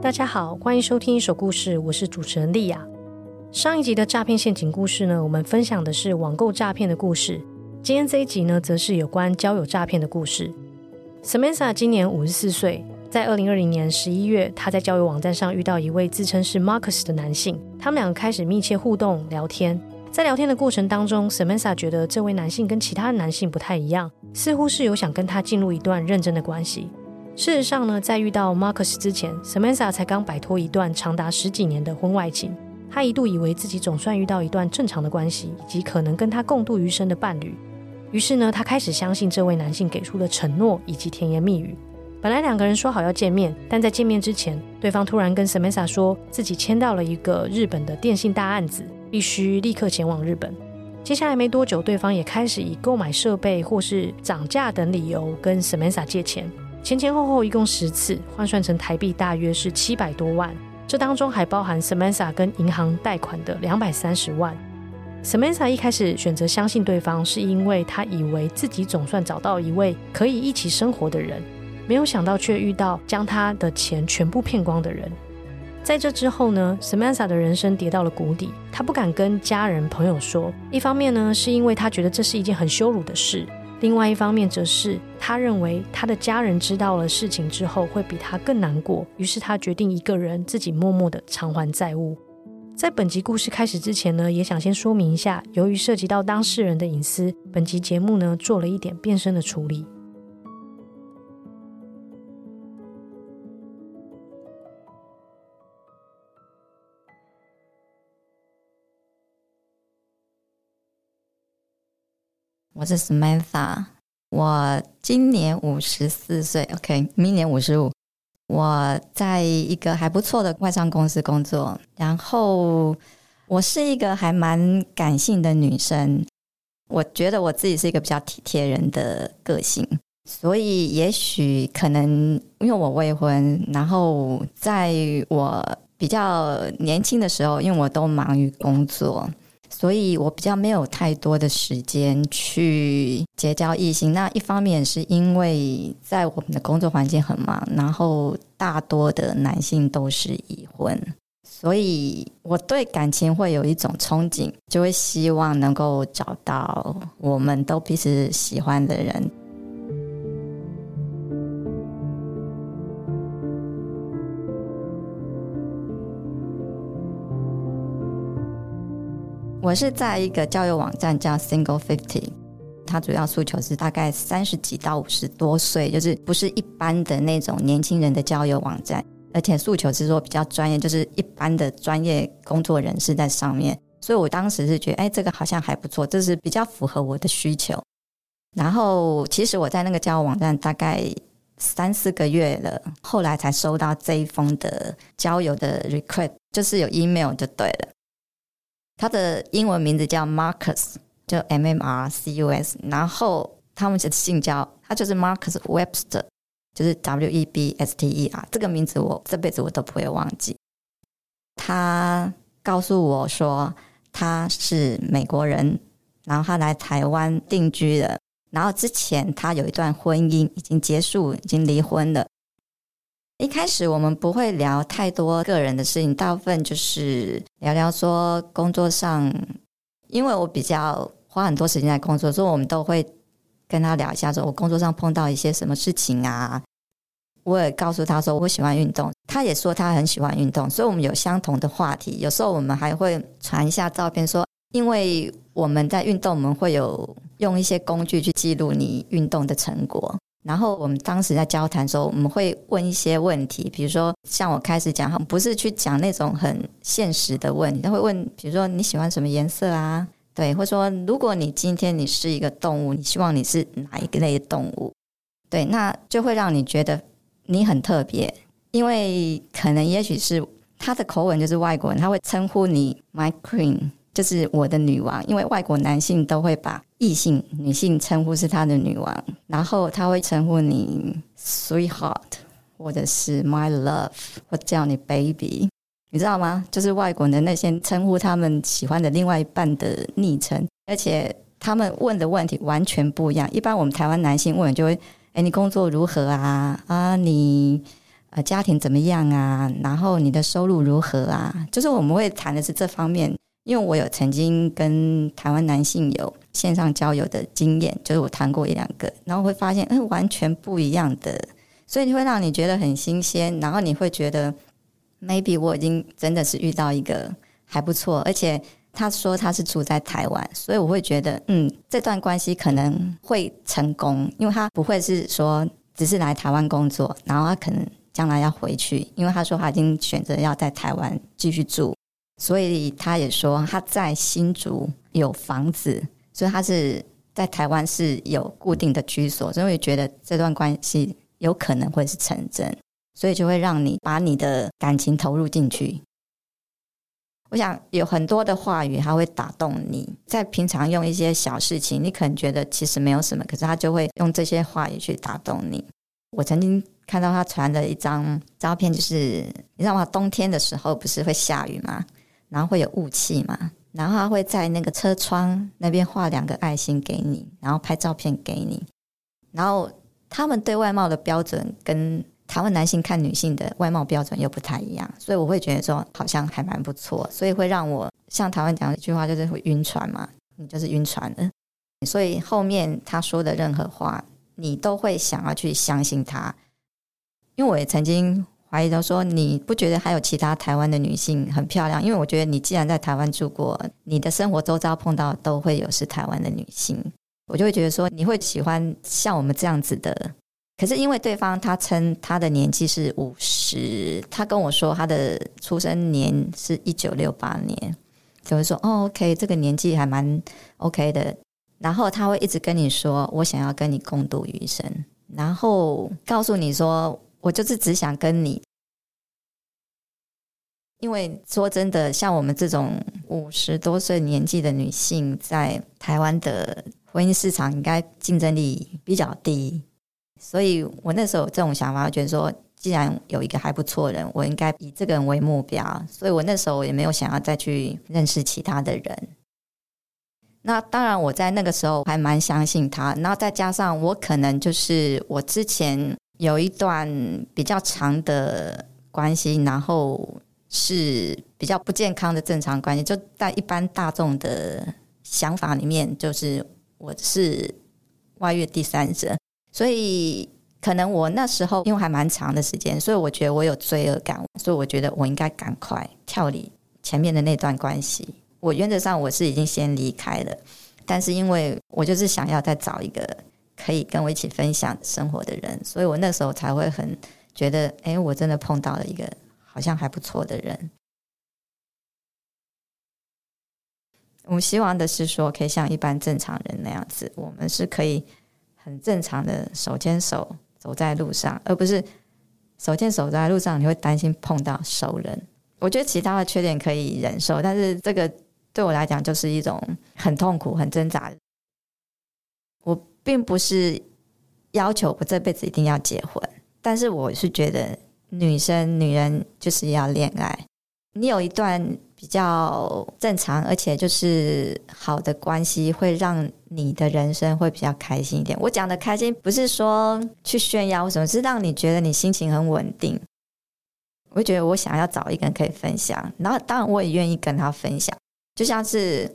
大家好，欢迎收听一手故事，我是主持人莉雅。上一集的诈骗陷阱故事呢，我们分享的是网购诈骗的故事。今天这一集呢，则是有关交友诈骗的故事。Samantha 今年五十四岁，在二零二零年十一月，她在交友网站上遇到一位自称是 Marcus 的男性，他们两个开始密切互动聊天。在聊天的过程当中，Samantha 觉得这位男性跟其他的男性不太一样，似乎是有想跟他进入一段认真的关系。事实上呢，在遇到 Marcus 之前，Samantha 才刚摆脱一段长达十几年的婚外情。她一度以为自己总算遇到一段正常的关系，以及可能跟他共度余生的伴侣。于是呢，她开始相信这位男性给出的承诺以及甜言蜜语。本来两个人说好要见面，但在见面之前，对方突然跟 Samantha 说自己签到了一个日本的电信大案子，必须立刻前往日本。接下来没多久，对方也开始以购买设备或是涨价等理由跟 Samantha 借钱。前前后后一共十次，换算成台币大约是七百多万。这当中还包含 Samantha 跟银行贷款的两百三十万。Samantha 一开始选择相信对方，是因为他以为自己总算找到一位可以一起生活的人，没有想到却遇到将他的钱全部骗光的人。在这之后呢，Samantha 的人生跌到了谷底，她不敢跟家人朋友说。一方面呢，是因为她觉得这是一件很羞辱的事。另外一方面，则是他认为他的家人知道了事情之后会比他更难过，于是他决定一个人自己默默的偿还债务。在本集故事开始之前呢，也想先说明一下，由于涉及到当事人的隐私，本集节目呢做了一点变声的处理。我是 Samantha，我今年五十四岁，OK，明年五十五。我在一个还不错的外商公司工作，然后我是一个还蛮感性的女生。我觉得我自己是一个比较体贴人的个性，所以也许可能因为我未婚，然后在我比较年轻的时候，因为我都忙于工作。所以我比较没有太多的时间去结交异性。那一方面是因为在我们的工作环境很忙，然后大多的男性都是已婚，所以我对感情会有一种憧憬，就会希望能够找到我们都彼此喜欢的人。我是在一个交友网站叫 Single Fifty，它主要诉求是大概三十几到五十多岁，就是不是一般的那种年轻人的交友网站，而且诉求是说比较专业，就是一般的专业工作人士在上面。所以我当时是觉得，哎，这个好像还不错，这是比较符合我的需求。然后其实我在那个交友网站大概三四个月了，后来才收到这一封的交友的 request，就是有 email 就对了。他的英文名字叫 Marcus，就 M M R C U S，然后他们的姓叫他就是 Marcus Webster，就是 W E B S T E R，这个名字我这辈子我都不会忘记。他告诉我说他是美国人，然后他来台湾定居了，然后之前他有一段婚姻已经结束，已经离婚了。一开始我们不会聊太多个人的事情，大部分就是聊聊说工作上，因为我比较花很多时间在工作，所以我们都会跟他聊一下，说我工作上碰到一些什么事情啊。我也告诉他说我喜欢运动，他也说他很喜欢运动，所以我们有相同的话题。有时候我们还会传一下照片，说因为我们在运动，我们会有用一些工具去记录你运动的成果。然后我们当时在交谈的时候，我们会问一些问题，比如说像我开始讲，不是去讲那种很现实的问题，他会问，比如说你喜欢什么颜色啊？对，或者说如果你今天你是一个动物，你希望你是哪一个类的动物？对，那就会让你觉得你很特别，因为可能也许是他的口吻就是外国人，他会称呼你 My Queen。就是我的女王，因为外国男性都会把异性女性称呼是他的女王，然后他会称呼你 sweetheart，或者是 my love，或叫你 baby，你知道吗？就是外国的那些称呼他们喜欢的另外一半的昵称，而且他们问的问题完全不一样。一般我们台湾男性问就会：“哎，你工作如何啊？啊，你呃家庭怎么样啊？然后你的收入如何啊？”就是我们会谈的是这方面。因为我有曾经跟台湾男性有线上交友的经验，就是我谈过一两个，然后会发现，嗯，完全不一样的，所以就会让你觉得很新鲜，然后你会觉得，maybe 我已经真的是遇到一个还不错，而且他说他是住在台湾，所以我会觉得，嗯，这段关系可能会成功，因为他不会是说只是来台湾工作，然后他可能将来要回去，因为他说他已经选择要在台湾继续住。所以他也说他在新竹有房子，所以他是在台湾是有固定的居所，所以我觉得这段关系有可能会是成真，所以就会让你把你的感情投入进去。我想有很多的话语，他会打动你，在平常用一些小事情，你可能觉得其实没有什么，可是他就会用这些话语去打动你。我曾经看到他传的一张照片，就是你知道吗？冬天的时候不是会下雨吗？然后会有雾气嘛，然后他会在那个车窗那边画两个爱心给你，然后拍照片给你。然后他们对外貌的标准跟台湾男性看女性的外貌标准又不太一样，所以我会觉得说好像还蛮不错，所以会让我像台湾讲一句话就是会晕船嘛，你就是晕船的。所以后面他说的任何话，你都会想要去相信他，因为我也曾经。怀疑都说，你不觉得还有其他台湾的女性很漂亮？因为我觉得你既然在台湾住过，你的生活周遭碰到都会有是台湾的女性，我就会觉得说你会喜欢像我们这样子的。可是因为对方他称他的年纪是五十，他跟我说他的出生年是一九六八年，就会说哦，OK，这个年纪还蛮 OK 的。然后他会一直跟你说，我想要跟你共度余生，然后告诉你说。我就是只想跟你，因为说真的，像我们这种五十多岁年纪的女性，在台湾的婚姻市场应该竞争力比较低，所以我那时候这种想法，我觉得说，既然有一个还不错的人，我应该以这个人为目标，所以我那时候也没有想要再去认识其他的人。那当然，我在那个时候还蛮相信他，然后再加上我可能就是我之前。有一段比较长的关系，然后是比较不健康的正常关系，就在一般大众的想法里面，就是我是外遇第三者，所以可能我那时候因为还蛮长的时间，所以我觉得我有罪恶感，所以我觉得我应该赶快跳离前面的那段关系。我原则上我是已经先离开了，但是因为我就是想要再找一个。可以跟我一起分享生活的人，所以我那时候才会很觉得，哎，我真的碰到了一个好像还不错的人。我希望的是说，可以像一般正常人那样子，我们是可以很正常的手牵手走在路上，而不是手牵手走在路上，你会担心碰到熟人。我觉得其他的缺点可以忍受，但是这个对我来讲就是一种很痛苦、很挣扎。我。并不是要求我这辈子一定要结婚，但是我是觉得女生、女人就是要恋爱。你有一段比较正常而且就是好的关系，会让你的人生会比较开心一点。我讲的开心不是说去炫耀什么，是让你觉得你心情很稳定。我觉得我想要找一个人可以分享，然后当然我也愿意跟他分享，就像是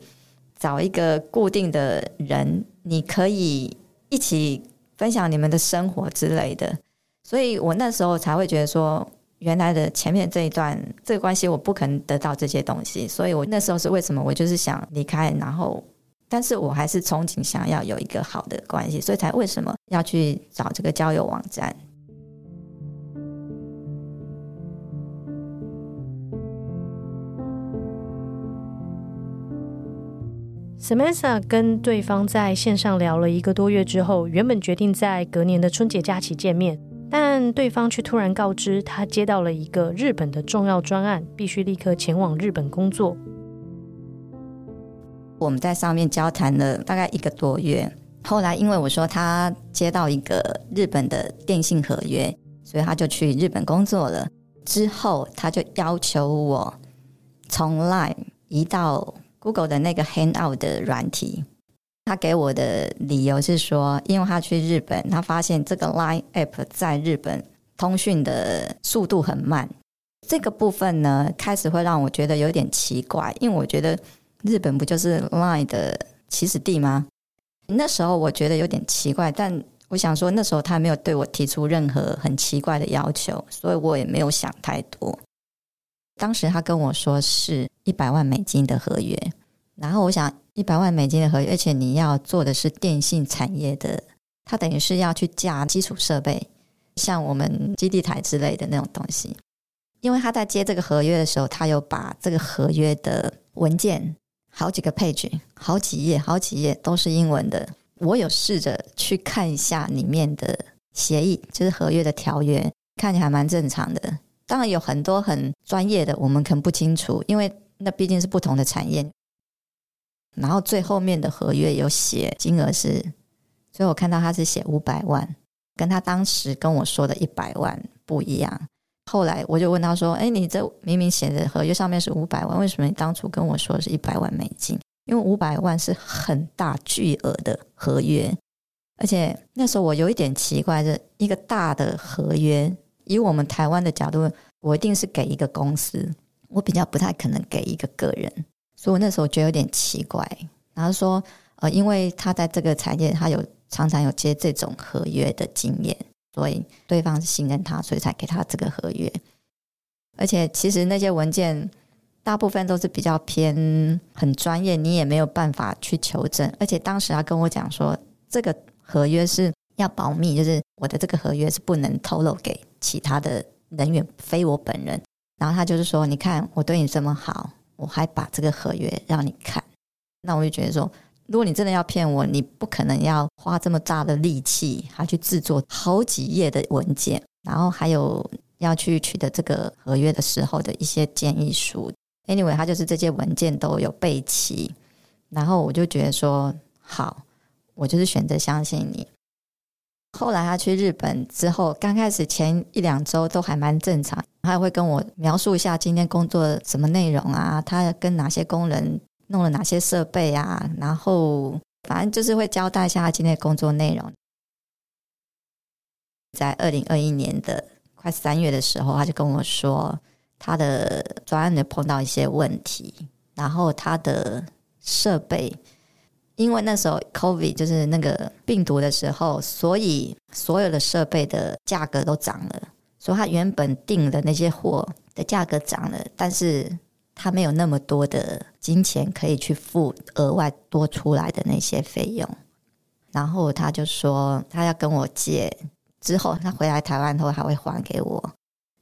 找一个固定的人。你可以一起分享你们的生活之类的，所以我那时候才会觉得说，原来的前面这一段这个关系，我不可能得到这些东西，所以我那时候是为什么？我就是想离开，然后，但是我还是憧憬想要有一个好的关系，所以才为什么要去找这个交友网站。Samantha 跟对方在线上聊了一个多月之后，原本决定在隔年的春节假期见面，但对方却突然告知他接到了一个日本的重要专案，必须立刻前往日本工作。我们在上面交谈了大概一个多月，后来因为我说他接到一个日本的电信合约，所以他就去日本工作了。之后他就要求我从 LINE 移到。Google 的那个 Hangout 的软体，他给我的理由是说，因为他去日本，他发现这个 Line App 在日本通讯的速度很慢。这个部分呢，开始会让我觉得有点奇怪，因为我觉得日本不就是 Line 的起始地吗？那时候我觉得有点奇怪，但我想说那时候他没有对我提出任何很奇怪的要求，所以我也没有想太多。当时他跟我说是一百万美金的合约，然后我想。一百万美金的合约，而且你要做的是电信产业的，它等于是要去架基础设备，像我们基地台之类的那种东西。因为他在接这个合约的时候，他有把这个合约的文件好几个 page，好几页，好几页都是英文的。我有试着去看一下里面的协议，就是合约的条约，看起来还蛮正常的。当然有很多很专业的，我们可能不清楚，因为那毕竟是不同的产业。然后最后面的合约有写金额是，所以我看到他是写五百万，跟他当时跟我说的一百万不一样。后来我就问他说：“哎，你这明明写的合约上面是五百万，为什么你当初跟我说是一百万美金？因为五百万是很大巨额的合约，而且那时候我有一点奇怪，是一个大的合约，以我们台湾的角度，我一定是给一个公司，我比较不太可能给一个个人。”所以我那时候觉得有点奇怪，然后说，呃，因为他在这个产业，他有常常有接这种合约的经验，所以对方是信任他，所以才给他这个合约。而且其实那些文件大部分都是比较偏很专业，你也没有办法去求证。而且当时他跟我讲说，这个合约是要保密，就是我的这个合约是不能透露给其他的人员，非我本人。然后他就是说，你看我对你这么好。我还把这个合约让你看，那我就觉得说，如果你真的要骗我，你不可能要花这么大的力气，还去制作好几页的文件，然后还有要去取得这个合约的时候的一些建议书。Anyway，他就是这些文件都有备齐，然后我就觉得说，好，我就是选择相信你。后来他去日本之后，刚开始前一两周都还蛮正常，他会跟我描述一下今天工作什么内容啊，他跟哪些工人弄了哪些设备啊，然后反正就是会交代一下他今天的工作内容。在二零二一年的快三月的时候，他就跟我说，他的专案碰到一些问题，然后他的设备。因为那时候 COVID 就是那个病毒的时候，所以所有的设备的价格都涨了。所以他原本订的那些货的价格涨了，但是他没有那么多的金钱可以去付额外多出来的那些费用。然后他就说他要跟我借，之后他回来台湾后还会还给我。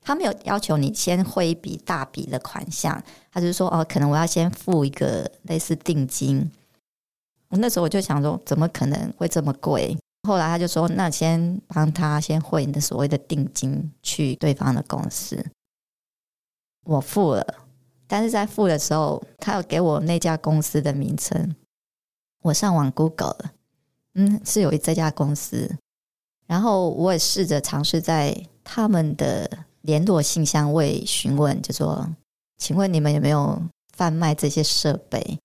他没有要求你先汇一笔大笔的款项，他就是说哦，可能我要先付一个类似定金。我那时候我就想说，怎么可能会这么贵？后来他就说，那先帮他先汇你的所谓的定金去对方的公司。我付了，但是在付的时候，他有给我那家公司的名称。我上网 Google 了，嗯，是有这家公司。然后我也试着尝试在他们的联络信箱位询问，就说：“请问你们有没有贩卖这些设备？”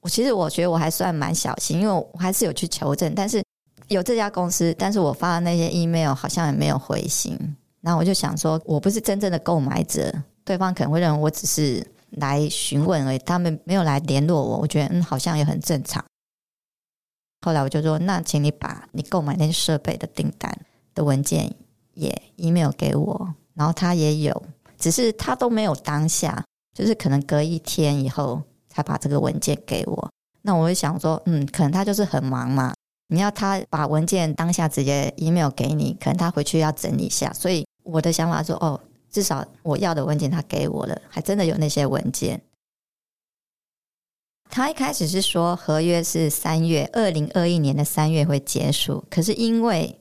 我其实我觉得我还算蛮小心，因为我还是有去求证，但是有这家公司，但是我发的那些 email 好像也没有回信。然后我就想说，我不是真正的购买者，对方可能会认为我只是来询问而已，他们没有来联络我。我觉得嗯，好像也很正常。后来我就说，那请你把你购买那些设备的订单的文件也 email 给我，然后他也有，只是他都没有当下，就是可能隔一天以后。他把这个文件给我，那我会想说，嗯，可能他就是很忙嘛。你要他把文件当下直接 email 给你，可能他回去要整理一下。所以我的想法说，哦，至少我要的文件他给我了，还真的有那些文件。他一开始是说合约是三月，二零二一年的三月会结束，可是因为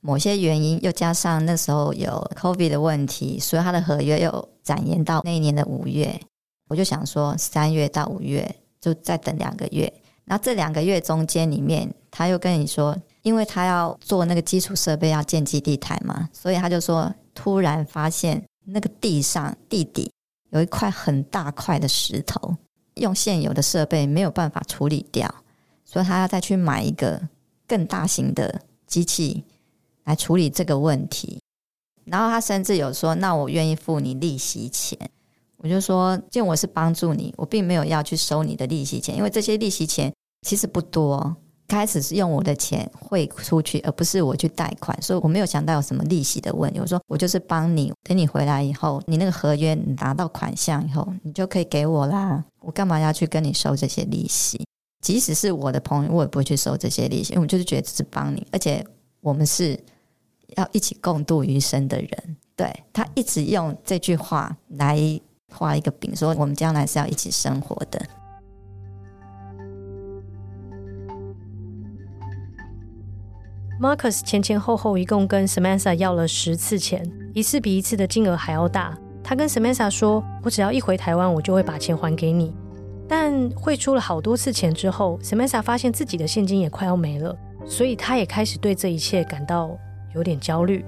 某些原因，又加上那时候有 COVID 的问题，所以他的合约又展延到那一年的五月。我就想说，三月到五月就再等两个月，然后这两个月中间里面，他又跟你说，因为他要做那个基础设备要建基地台嘛，所以他就说，突然发现那个地上地底有一块很大块的石头，用现有的设备没有办法处理掉，所以他要再去买一个更大型的机器来处理这个问题。然后他甚至有说：“那我愿意付你利息钱。”我就说：“既然我是帮助你，我并没有要去收你的利息钱，因为这些利息钱其实不多。开始是用我的钱汇出去，而不是我去贷款，所以我没有想到有什么利息的问题。我说我就是帮你，等你回来以后，你那个合约你拿到款项以后，你就可以给我啦。我干嘛要去跟你收这些利息？即使是我的朋友，我也不会去收这些利息，因为我就是觉得只是帮你，而且我们是。”要一起共度余生的人，对，他一直用这句话来画一个饼，说我们将来是要一起生活的。Marcus 前前后后一共跟 Samantha 要了十次钱，一次比一次的金额还要大。他跟 Samantha 说：“我只要一回台湾，我就会把钱还给你。”但汇出了好多次钱之后，Samantha 发现自己的现金也快要没了，所以他也开始对这一切感到。有点焦虑，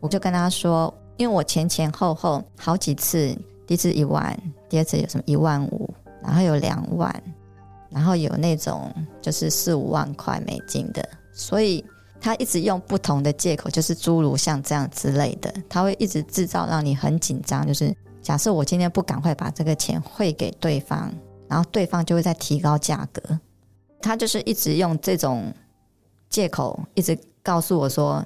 我就跟他说，因为我前前后后好几次，第一次一万，第二次有什么一万五，然后有两万，然后有那种就是四五万块美金的，所以他一直用不同的借口，就是诸如像这样之类的，他会一直制造让你很紧张，就是假设我今天不赶快把这个钱汇给对方，然后对方就会再提高价格。他就是一直用这种借口，一直告诉我说，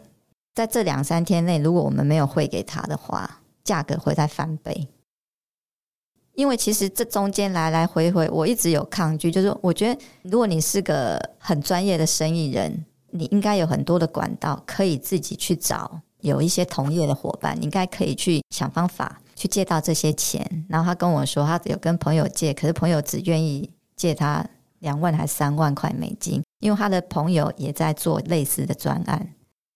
在这两三天内，如果我们没有汇给他的话，价格会再翻倍。因为其实这中间来来回回，我一直有抗拒，就是我觉得，如果你是个很专业的生意人，你应该有很多的管道可以自己去找，有一些同业的伙伴，你应该可以去想方法去借到这些钱。然后他跟我说，他有跟朋友借，可是朋友只愿意借他。两万还三万块美金，因为他的朋友也在做类似的专案，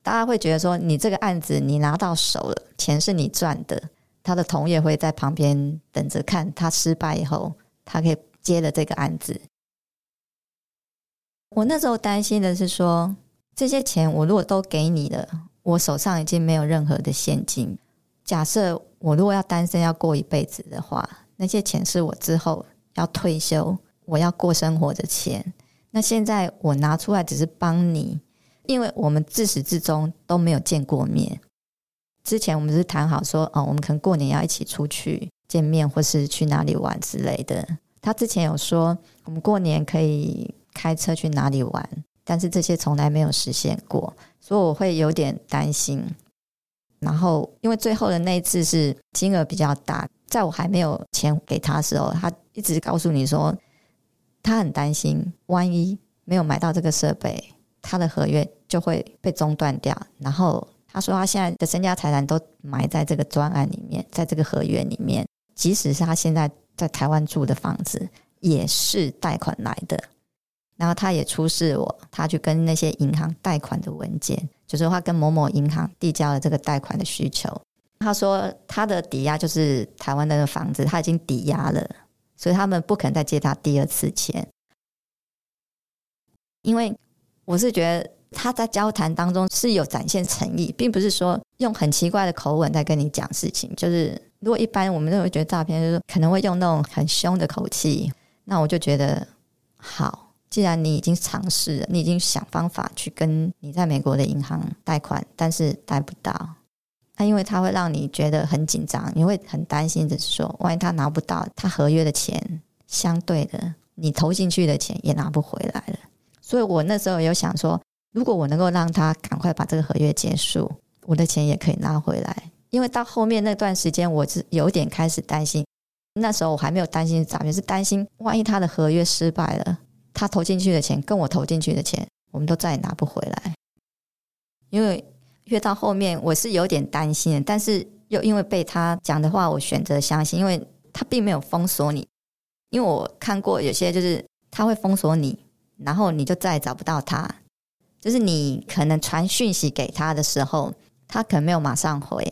大家会觉得说，你这个案子你拿到手了，钱是你赚的，他的同业会在旁边等着看他失败以后，他可以接了这个案子。我那时候担心的是说，这些钱我如果都给你了，我手上已经没有任何的现金。假设我如果要单身要过一辈子的话，那些钱是我之后要退休。我要过生活的钱，那现在我拿出来只是帮你，因为我们自始至终都没有见过面。之前我们是谈好说，哦，我们可能过年要一起出去见面，或是去哪里玩之类的。他之前有说，我们过年可以开车去哪里玩，但是这些从来没有实现过，所以我会有点担心。然后，因为最后的那一次是金额比较大，在我还没有钱给他的时候，他一直告诉你说。他很担心，万一没有买到这个设备，他的合约就会被中断掉。然后他说，他现在的身家财产都埋在这个专案里面，在这个合约里面。即使是他现在在台湾住的房子，也是贷款来的。然后他也出示我，他去跟那些银行贷款的文件，就是他跟某某银行递交了这个贷款的需求。他说他的抵押就是台湾的那个房子，他已经抵押了。所以他们不肯再借他第二次钱，因为我是觉得他在交谈当中是有展现诚意，并不是说用很奇怪的口吻在跟你讲事情。就是如果一般我们都会觉得诈骗，就是可能会用那种很凶的口气。那我就觉得好，既然你已经尝试了，你已经想方法去跟你在美国的银行贷款，但是贷不到。那因为他会让你觉得很紧张，你会很担心的是说，万一他拿不到他合约的钱，相对的你投进去的钱也拿不回来了。所以我那时候有想说，如果我能够让他赶快把这个合约结束，我的钱也可以拿回来。因为到后面那段时间，我是有点开始担心。那时候我还没有担心诈骗，是担心万一他的合约失败了，他投进去的钱跟我投进去的钱，我们都再也拿不回来，因为。越到后面，我是有点担心，但是又因为被他讲的话，我选择相信，因为他并没有封锁你。因为我看过有些，就是他会封锁你，然后你就再也找不到他。就是你可能传讯息给他的时候，他可能没有马上回，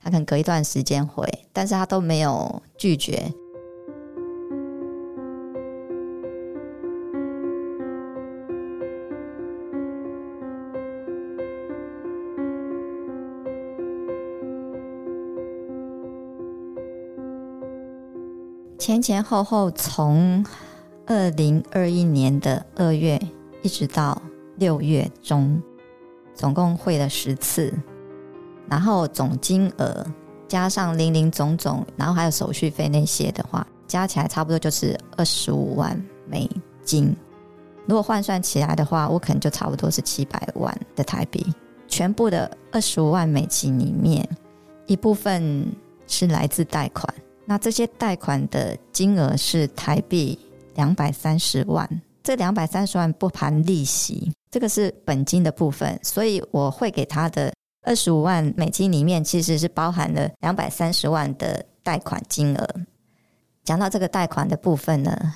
他可能隔一段时间回，但是他都没有拒绝。前前后后从二零二一年的二月一直到六月中，总共汇了十次，然后总金额加上零零总总，然后还有手续费那些的话，加起来差不多就是二十五万美金。如果换算起来的话，我可能就差不多是七百万的台币。全部的二十五万美金里面，一部分是来自贷款，那这些贷款的金额是台币两百三十万。这两百三十万不含利息，这个是本金的部分，所以我会给他的二十五万美金里面，其实是包含了两百三十万的贷款金额。讲到这个贷款的部分呢，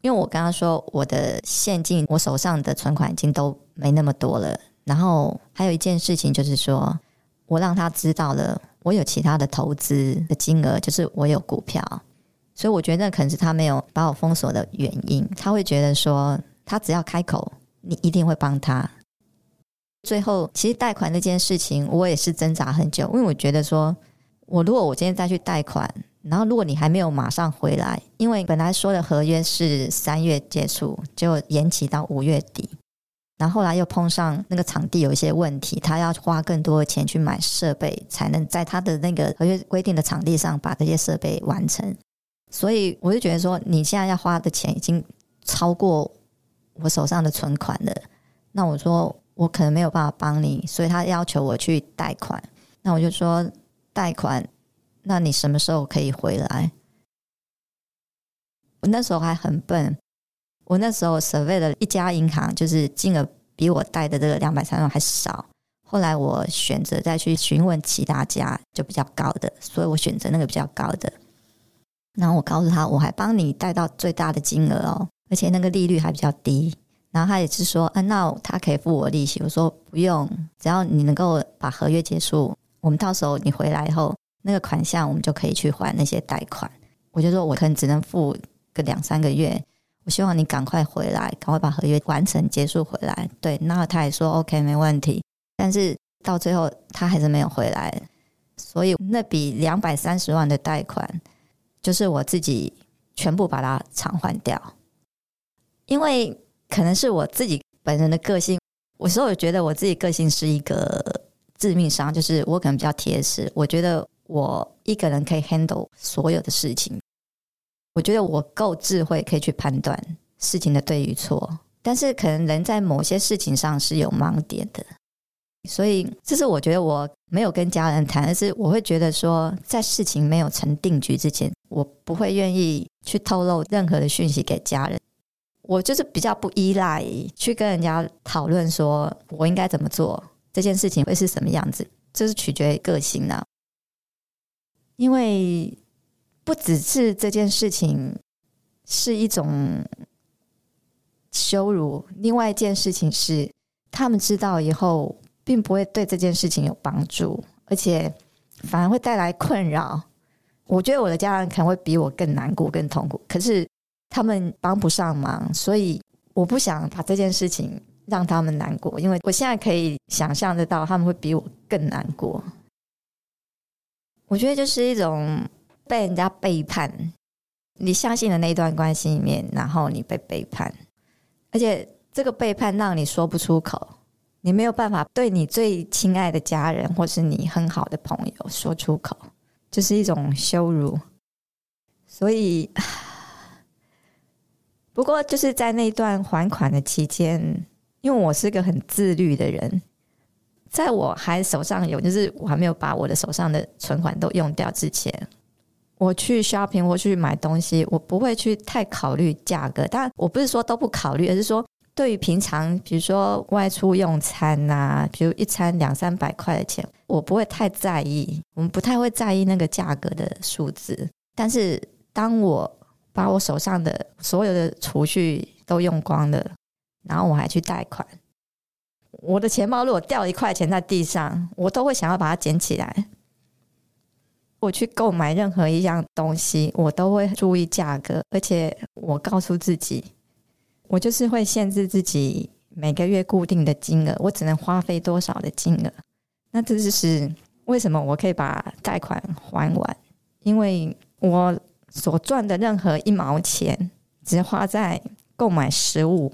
因为我刚刚说我的现金，我手上的存款已经都没那么多了。然后还有一件事情就是说，我让他知道了我有其他的投资的金额，就是我有股票。所以我觉得那可能是他没有把我封锁的原因。他会觉得说，他只要开口，你一定会帮他。最后，其实贷款那件事情，我也是挣扎很久，因为我觉得说，我如果我今天再去贷款，然后如果你还没有马上回来，因为本来说的合约是三月结束，就延期到五月底，然后后来又碰上那个场地有一些问题，他要花更多的钱去买设备，才能在他的那个合约规定的场地上把这些设备完成。所以我就觉得说，你现在要花的钱已经超过我手上的存款了。那我说我可能没有办法帮你，所以他要求我去贷款。那我就说贷款，那你什么时候可以回来？我那时候还很笨，我那时候 survey 了一家银行，就是金额比我贷的这个两百三万还少。后来我选择再去询问其他家，就比较高的，所以我选择那个比较高的。然后我告诉他，我还帮你贷到最大的金额哦，而且那个利率还比较低。然后他也是说，啊，那他可以付我利息。我说不用，只要你能够把合约结束，我们到时候你回来以后，那个款项我们就可以去还那些贷款。我就说我可能只能付个两三个月，我希望你赶快回来，赶快把合约完成结束回来。对，然后他也说 OK 没问题，但是到最后他还是没有回来，所以那笔两百三十万的贷款。就是我自己全部把它偿还掉，因为可能是我自己本人的个性，我所以我觉得我自己个性是一个致命伤，就是我可能比较铁齿，我觉得我一个人可以 handle 所有的事情，我觉得我够智慧可以去判断事情的对与错，但是可能人在某些事情上是有盲点的。所以，这是我觉得我没有跟家人谈，而是我会觉得说，在事情没有成定局之前，我不会愿意去透露任何的讯息给家人。我就是比较不依赖去跟人家讨论说我应该怎么做，这件事情会是什么样子，这是取决于个性的。因为不只是这件事情是一种羞辱，另外一件事情是他们知道以后。并不会对这件事情有帮助，而且反而会带来困扰。我觉得我的家人可能会比我更难过、更痛苦，可是他们帮不上忙，所以我不想把这件事情让他们难过，因为我现在可以想象得到他们会比我更难过。我觉得就是一种被人家背叛，你相信的那一段关系里面，然后你被背叛，而且这个背叛让你说不出口。你没有办法对你最亲爱的家人，或是你很好的朋友说出口，就是一种羞辱。所以，不过就是在那段还款的期间，因为我是个很自律的人，在我还手上有，就是我还没有把我的手上的存款都用掉之前，我去 shopping 或去买东西，我不会去太考虑价格。但，我不是说都不考虑，而是说。对于平常，比如说外出用餐呐、啊，比如一餐两三百块的钱，我不会太在意。我们不太会在意那个价格的数字。但是，当我把我手上的所有的储蓄都用光了，然后我还去贷款，我的钱包如果掉一块钱在地上，我都会想要把它捡起来。我去购买任何一样东西，我都会注意价格，而且我告诉自己。我就是会限制自己每个月固定的金额，我只能花费多少的金额。那这就是为什么我可以把贷款还完，因为我所赚的任何一毛钱，只花在购买食物，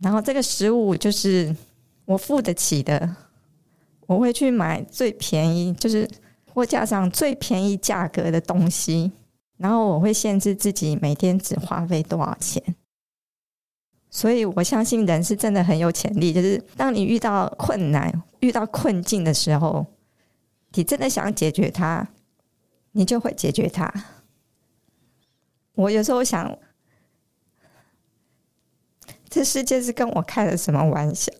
然后这个食物就是我付得起的，我会去买最便宜，就是货架上最便宜价格的东西，然后我会限制自己每天只花费多少钱。所以我相信人是真的很有潜力，就是当你遇到困难、遇到困境的时候，你真的想解决它，你就会解决它。我有时候想，这世界是跟我开了什么玩笑？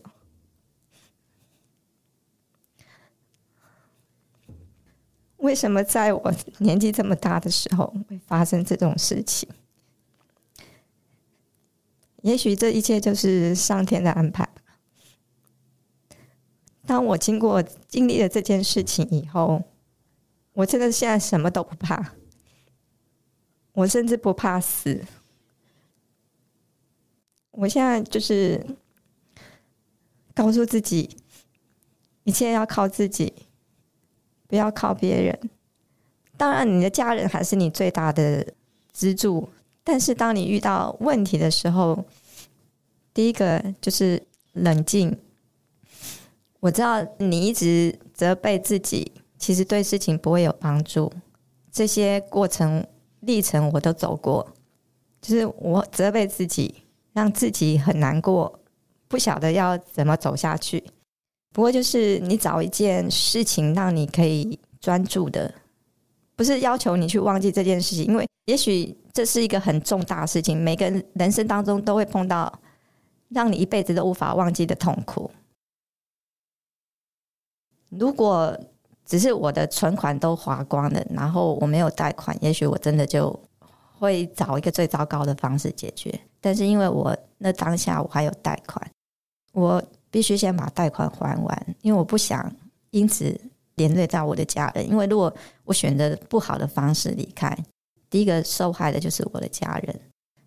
为什么在我年纪这么大的时候会发生这种事情？也许这一切就是上天的安排。当我经过经历了这件事情以后，我真的现在什么都不怕。我甚至不怕死，我现在就是告诉自己，一切要靠自己，不要靠别人。当然，你的家人还是你最大的支柱。但是，当你遇到问题的时候，第一个就是冷静。我知道你一直责备自己，其实对事情不会有帮助。这些过程。历程我都走过，就是我责备自己，让自己很难过，不晓得要怎么走下去。不过就是你找一件事情让你可以专注的，不是要求你去忘记这件事情，因为也许这是一个很重大的事情，每个人人生当中都会碰到让你一辈子都无法忘记的痛苦。如果只是我的存款都花光了，然后我没有贷款，也许我真的就会找一个最糟糕的方式解决。但是因为我那当下我还有贷款，我必须先把贷款还完，因为我不想因此连累到我的家人。因为如果我选择不好的方式离开，第一个受害的就是我的家人。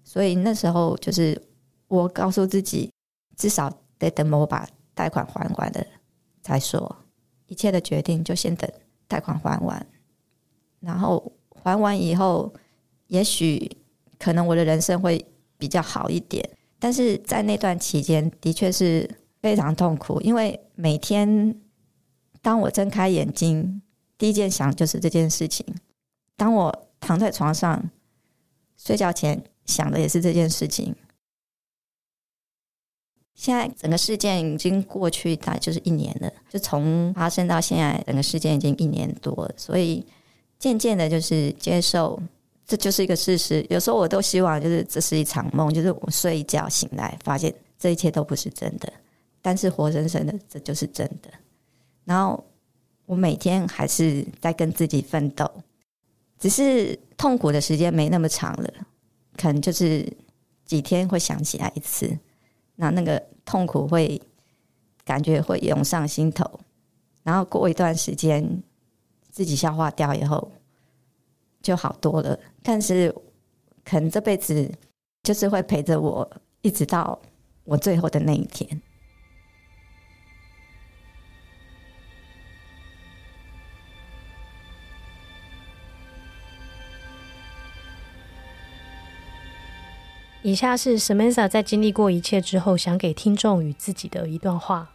所以那时候就是我告诉自己，至少得等我把贷款还完了再说。一切的决定就先等贷款还完，然后还完以后，也许可能我的人生会比较好一点。但是在那段期间，的确是非常痛苦，因为每天当我睁开眼睛，第一件想就是这件事情；当我躺在床上睡觉前想的也是这件事情。现在整个事件已经过去，大概就是一年了。就从发生到现在，整个事件已经一年多了，所以渐渐的，就是接受这就是一个事实。有时候我都希望，就是这是一场梦，就是我睡一觉醒来，发现这一切都不是真的。但是活生生的，这就是真的。然后我每天还是在跟自己奋斗，只是痛苦的时间没那么长了，可能就是几天会想起来一次。那那个痛苦会感觉会涌上心头，然后过一段时间自己消化掉以后就好多了。但是可能这辈子就是会陪着我，一直到我最后的那一天。以下是 Samantha 在经历过一切之后，想给听众与自己的一段话。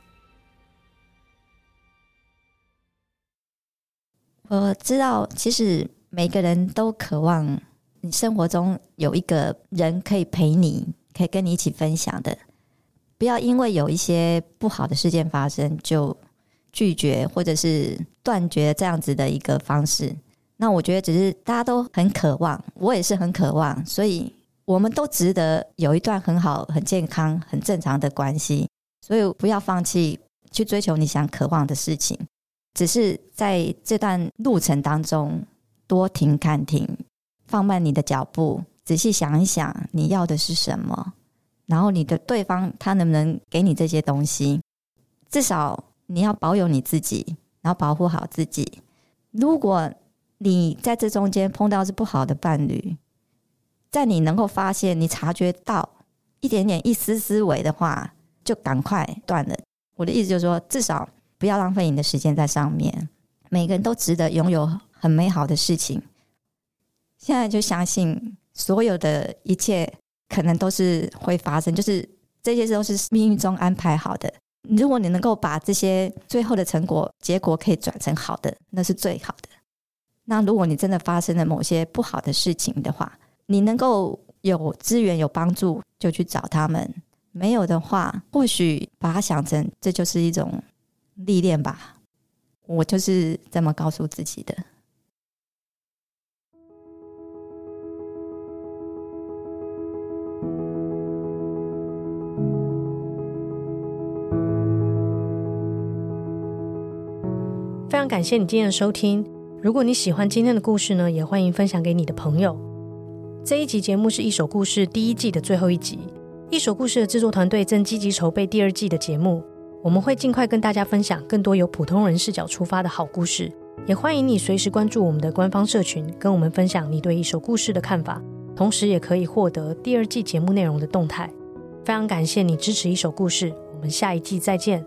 我知道，其实每个人都渴望你生活中有一个人可以陪你，可以跟你一起分享的。不要因为有一些不好的事件发生，就拒绝或者是断绝这样子的一个方式。那我觉得，只是大家都很渴望，我也是很渴望，所以。我们都值得有一段很好、很健康、很正常的关系，所以不要放弃去追求你想渴望的事情。只是在这段路程当中，多停看停，放慢你的脚步，仔细想一想你要的是什么，然后你的对方他能不能给你这些东西？至少你要保有你自己，然后保护好自己。如果你在这中间碰到是不好的伴侣，在你能够发现、你察觉到一点点、一丝丝微的话，就赶快断了。我的意思就是说，至少不要浪费你的时间在上面。每个人都值得拥有很美好的事情。现在就相信所有的一切可能都是会发生，就是这些都是命运中安排好的。如果你能够把这些最后的成果结果可以转成好的，那是最好的。那如果你真的发生了某些不好的事情的话，你能够有资源有帮助，就去找他们；没有的话，或许把它想成这就是一种历练吧。我就是这么告诉自己的。非常感谢你今天的收听。如果你喜欢今天的故事呢，也欢迎分享给你的朋友。这一集节目是一首故事第一季的最后一集。一首故事的制作团队正积极筹备第二季的节目，我们会尽快跟大家分享更多由普通人视角出发的好故事。也欢迎你随时关注我们的官方社群，跟我们分享你对一首故事的看法，同时也可以获得第二季节目内容的动态。非常感谢你支持一首故事，我们下一季再见。